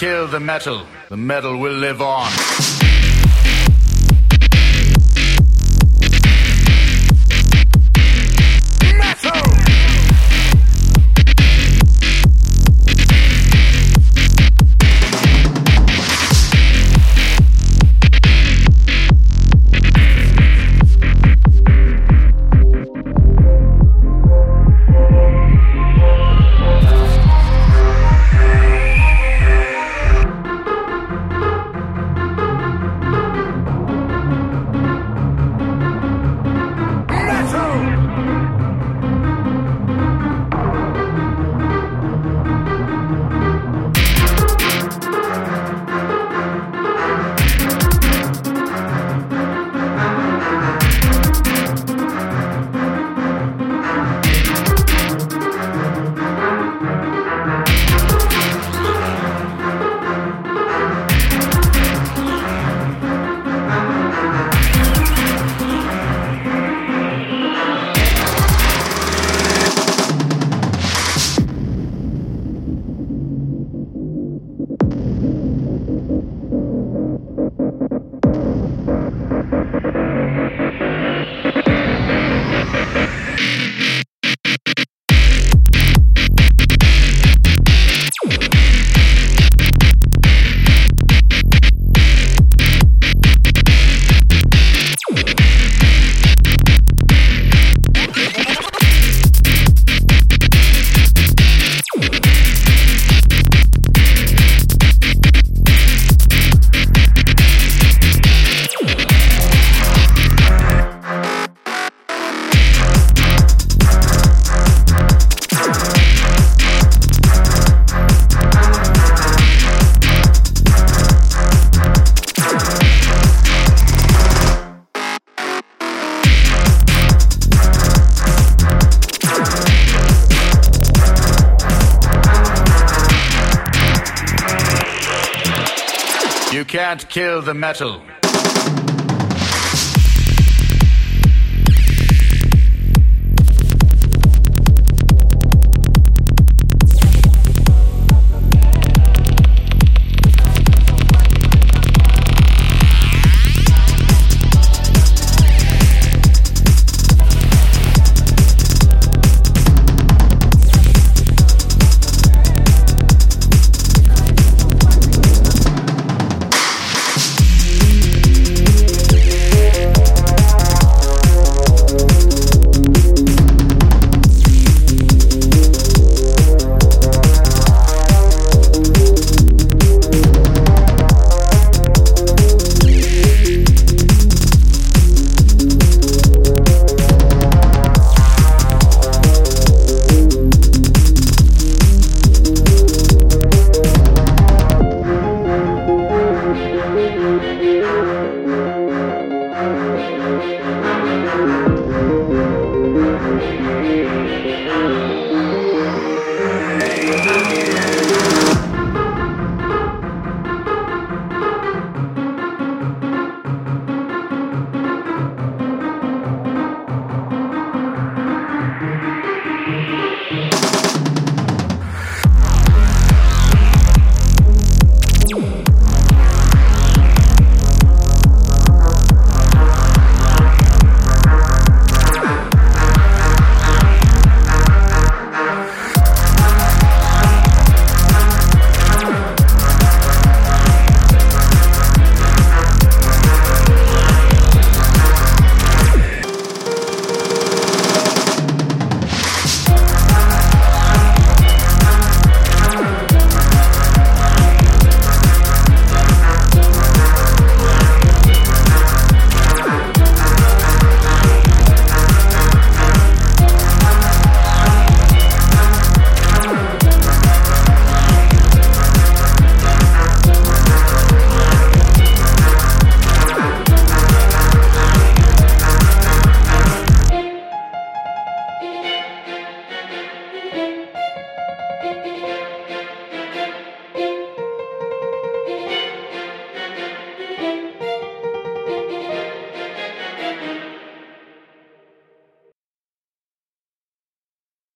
kill the metal. The metal will live on. Can't kill the metal.